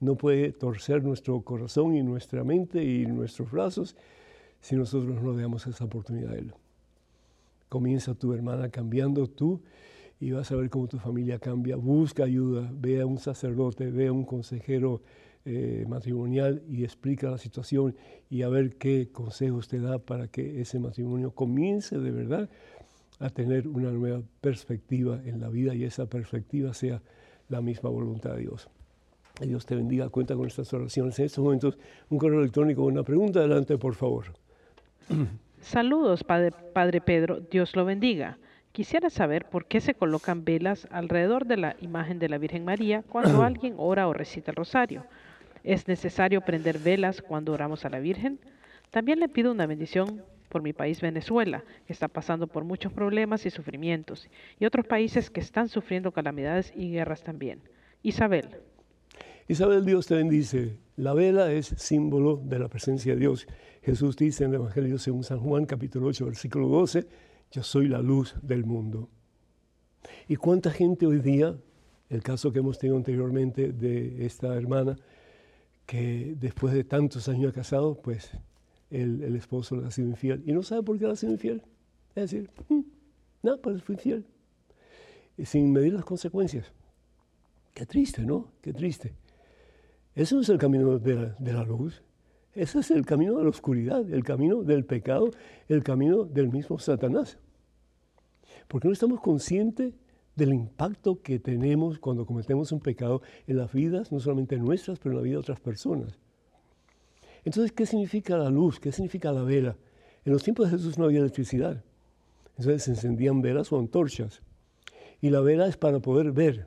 no puede torcer nuestro corazón y nuestra mente y nuestros brazos si nosotros no damos esa oportunidad a Él. Comienza tu hermana cambiando tú y vas a ver cómo tu familia cambia. Busca ayuda, ve a un sacerdote, ve a un consejero eh, matrimonial y explica la situación y a ver qué consejos te da para que ese matrimonio comience de verdad a tener una nueva perspectiva en la vida y esa perspectiva sea la misma voluntad de Dios. Dios te bendiga, cuenta con estas oraciones. En estos momentos, un correo electrónico, una pregunta, adelante, por favor. [clears throat] Saludos, padre, padre Pedro, Dios lo bendiga. Quisiera saber por qué se colocan velas alrededor de la imagen de la Virgen María cuando [clears throat] alguien ora o recita el rosario. ¿Es necesario prender velas cuando oramos a la Virgen? También le pido una bendición por mi país Venezuela, que está pasando por muchos problemas y sufrimientos, y otros países que están sufriendo calamidades y guerras también. Isabel. Isabel, Dios te bendice. La vela es símbolo de la presencia de Dios. Jesús dice en el Evangelio según San Juan, capítulo 8, versículo 12, yo soy la luz del mundo. ¿Y cuánta gente hoy día, el caso que hemos tenido anteriormente de esta hermana, que después de tantos años casado, pues el, esposo le ha sido infiel y no sabe por qué ha sido infiel. Es decir, mm, no, pues fue infiel. Sin medir las consecuencias. Qué triste, ¿no? Qué triste. Ese no es el camino de la, de la luz. Ese es el camino de la oscuridad, el camino del pecado, el camino del mismo Satanás. Porque no estamos conscientes del impacto que tenemos cuando cometemos un pecado en las vidas, no solamente nuestras, pero en la vida de otras personas. Entonces, ¿qué significa la luz? ¿Qué significa la vela? En los tiempos de Jesús no había electricidad. Entonces se encendían velas o antorchas. Y la vela es para poder ver,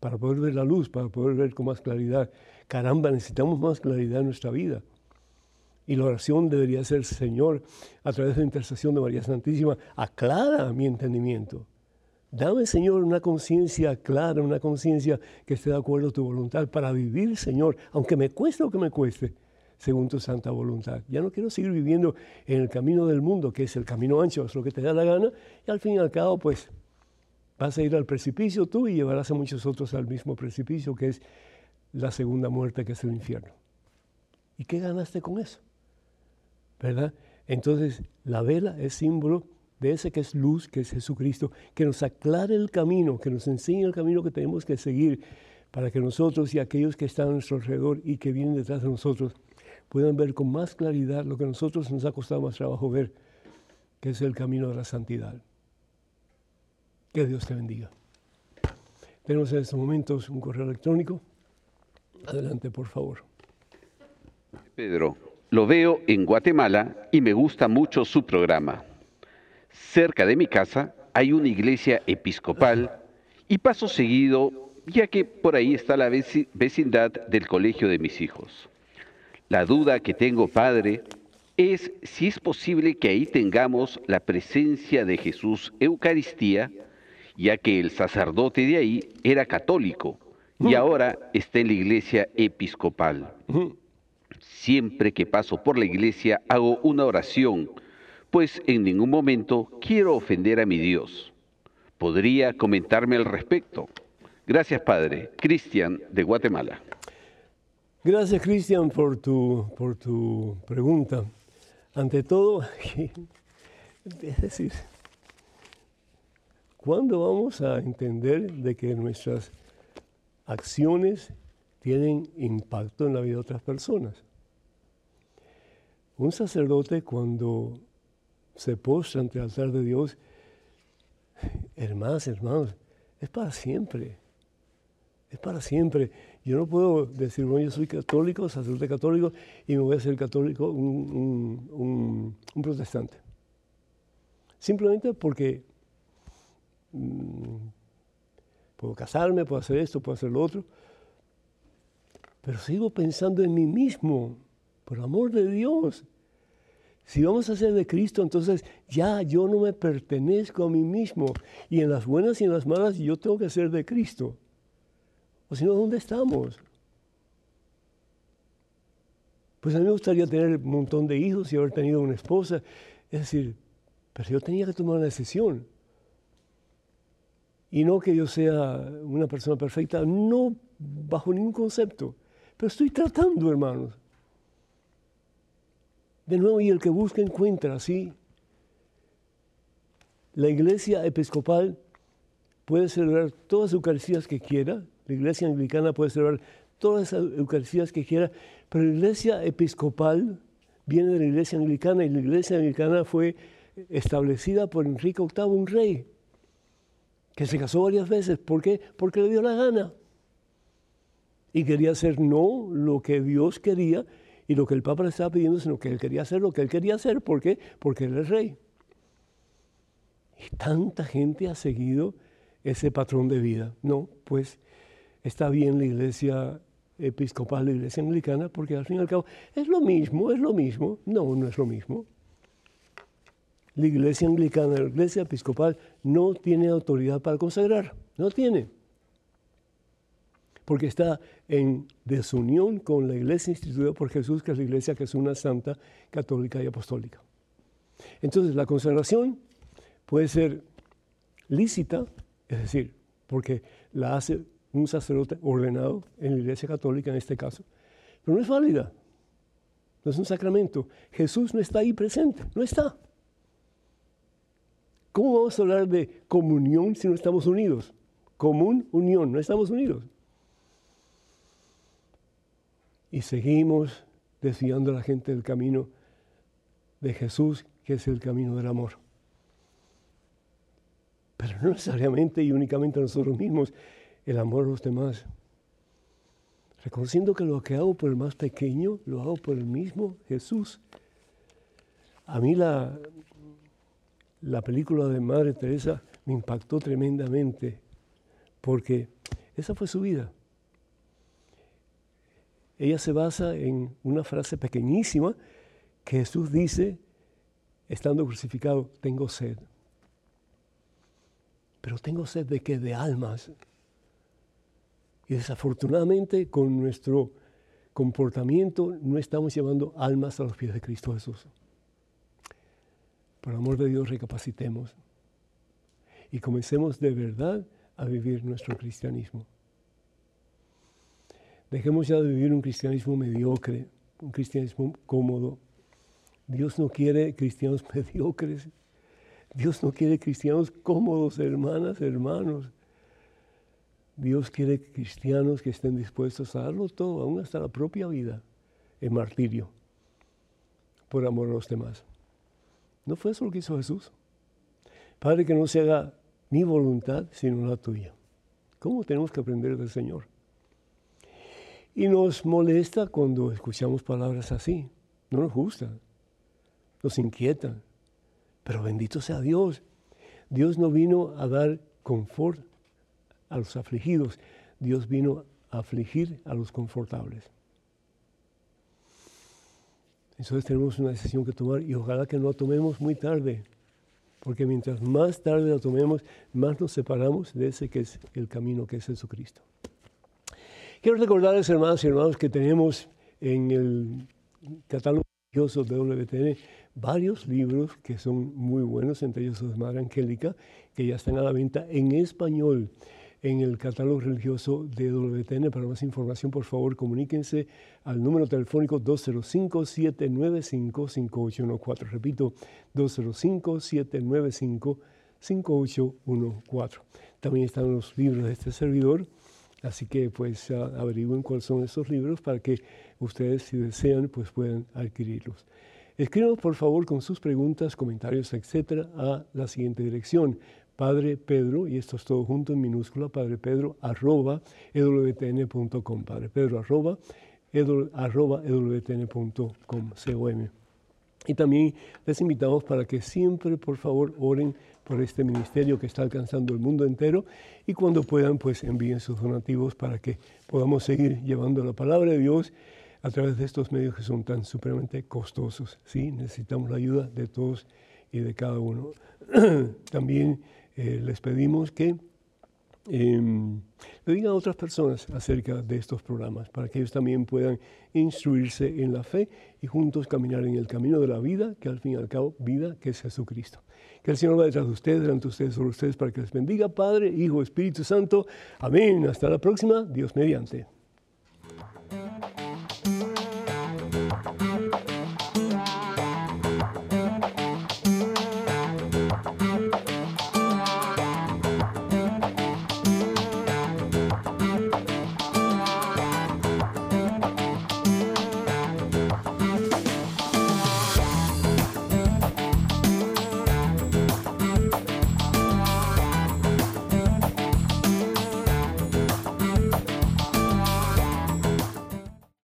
para poder ver la luz, para poder ver con más claridad. Caramba, necesitamos más claridad en nuestra vida. Y la oración debería ser, Señor, a través de la intercesión de María Santísima, aclara mi entendimiento. Dame, Señor, una conciencia clara, una conciencia que esté de acuerdo a tu voluntad para vivir, Señor, aunque me cueste o que me cueste, según tu santa voluntad. Ya no quiero seguir viviendo en el camino del mundo, que es el camino ancho, es lo que te da la gana, y al fin y al cabo, pues, vas a ir al precipicio tú y llevarás a muchos otros al mismo precipicio, que es la segunda muerte, que es el infierno. ¿Y qué ganaste con eso? ¿Verdad? Entonces, la vela es símbolo de ese que es luz, que es Jesucristo, que nos aclare el camino, que nos enseñe el camino que tenemos que seguir para que nosotros y aquellos que están a nuestro alrededor y que vienen detrás de nosotros puedan ver con más claridad lo que a nosotros nos ha costado más trabajo ver, que es el camino de la santidad. Que Dios te bendiga. Tenemos en estos momentos un correo electrónico. Adelante, por favor. Pedro, lo veo en Guatemala y me gusta mucho su programa. Cerca de mi casa hay una iglesia episcopal y paso seguido, ya que por ahí está la vecindad del colegio de mis hijos. La duda que tengo, Padre, es si es posible que ahí tengamos la presencia de Jesús Eucaristía, ya que el sacerdote de ahí era católico y ahora está en la iglesia episcopal. Siempre que paso por la iglesia hago una oración, pues en ningún momento quiero ofender a mi Dios. ¿Podría comentarme al respecto? Gracias, Padre. Cristian, de Guatemala. Gracias, Cristian, por tu, por tu pregunta. Ante todo, es decir, ¿cuándo vamos a entender de que nuestras acciones tienen impacto en la vida de otras personas? Un sacerdote cuando se postra ante el altar de Dios, hermanos, hermanos, es para siempre. Es para siempre. Yo no puedo decir, bueno, yo soy católico, sacerdote católico, y me voy a hacer católico, un, protestante. Simplemente porque mm, puedo casarme, puedo hacer esto, puedo hacer lo otro, pero sigo pensando en mí mismo, por amor de Dios. Si vamos a ser de Cristo, entonces ya yo no me pertenezco a mí mismo. Y en las buenas y en las malas yo tengo que ser de Cristo. O si no, ¿dónde estamos? Pues a mí me gustaría tener un montón de hijos y haber tenido una esposa. Es decir, pero yo tenía que tomar una decisión. Y no que yo sea una persona perfecta, no bajo ningún concepto. Pero estoy tratando, hermanos. De nuevo, y el que busca encuentra, ¿sí? La iglesia episcopal puede celebrar todas las Eucaristías que quiera, la iglesia anglicana puede celebrar todas las Eucaristías que quiera, pero la iglesia episcopal viene de la iglesia anglicana y la iglesia anglicana fue establecida por Enrique VIII, un rey, que se casó varias veces. ¿Por qué? Porque le dio la gana. Y quería hacer no lo que Dios quería y lo que el Papa le estaba pidiendo, sino que él quería hacer lo que él quería hacer. ¿Por qué? Porque él es rey. Y tanta gente ha seguido ese patrón de vida. No, pues está bien la iglesia episcopal, la iglesia anglicana, porque al fin y al cabo es lo mismo, es lo mismo. No, no es lo mismo. La iglesia anglicana, la iglesia episcopal no tiene autoridad para consagrar, no tiene. Porque está en desunión con la iglesia instituida por Jesús, que es la iglesia que es una santa, católica y apostólica. Entonces la consagración puede ser lícita, es decir, porque la hace un sacerdote ordenado en la Iglesia Católica en este caso, pero no es válida, no es un sacramento. Jesús no está ahí presente, no está. ¿Cómo vamos a hablar de comunión si no estamos unidos? Común, unión, no estamos unidos. Y seguimos desviando a la gente del camino de Jesús, que es el camino del amor. Pero no necesariamente y únicamente a nosotros mismos, el amor a los demás. Reconociendo que lo que hago por el más pequeño, lo hago por el mismo Jesús. A mí la, la película de Madre Teresa me impactó tremendamente, porque esa fue su vida. Ella se basa en una frase pequeñísima que Jesús dice, estando crucificado, tengo sed. Pero tengo sed de qué? De almas. Y desafortunadamente con nuestro comportamiento no estamos llevando almas a los pies de Cristo Jesús. Por amor de Dios, recapacitemos y comencemos de verdad a vivir nuestro cristianismo. Dejemos ya de vivir un cristianismo mediocre, un cristianismo cómodo. Dios no quiere cristianos [laughs] mediocres. Dios no quiere cristianos cómodos, hermanas, hermanos. Dios quiere cristianos que estén dispuestos a darlo todo, aún hasta la propia vida, en martirio, por amor a los demás. ¿No fue eso lo que hizo Jesús? Padre, que no se haga mi voluntad, sino la tuya. ¿Cómo tenemos que aprender del Señor? Y nos molesta cuando escuchamos palabras así. No nos gusta, nos inquieta. Pero bendito sea Dios. Dios no vino a dar confort a los afligidos, Dios vino a afligir a los confortables. Entonces tenemos una decisión que tomar y ojalá que no la tomemos muy tarde, porque mientras más tarde la tomemos, más nos separamos de ese que es el camino que es Jesucristo. Quiero recordarles, hermanos y hermanos, que tenemos en el catálogo religioso de WTN varios libros que son muy buenos, entre ellos los Madre Angélica, que ya están a la venta en español en el catálogo religioso de WTN. Para más información, por favor, comuníquense al número telefónico 205-795-5814. Repito, 205-795-5814. También están los libros de este servidor, así que pues averigüen cuáles son esos libros para que ustedes, si desean, pues puedan adquirirlos. Escriban por favor con sus preguntas, comentarios, etcétera, a la siguiente dirección Padre Pedro, y esto es todo junto en minúscula, Padre Pedro, arroba, ewtn.com, Padre Pedro, arroba, arroba, ewtn.com, Y también les invitamos para que siempre, por favor, oren por este ministerio que está alcanzando el mundo entero y cuando puedan, pues envíen sus donativos para que podamos seguir llevando la palabra de Dios a través de estos medios que son tan supremamente costosos. ¿sí? Necesitamos la ayuda de todos y de cada uno. [clears throat] También eh, les pedimos que em, le digan a otras personas acerca de estos programas, para que ellos también puedan instruirse en la fe y juntos caminar en el camino de la vida, que al fin y al cabo, vida que es Jesucristo. Que el Señor va detrás de ustedes, delante de ustedes, sobre ustedes, para que les bendiga, Padre, Hijo, Espíritu Santo. Amén. Hasta la próxima. Dios mediante.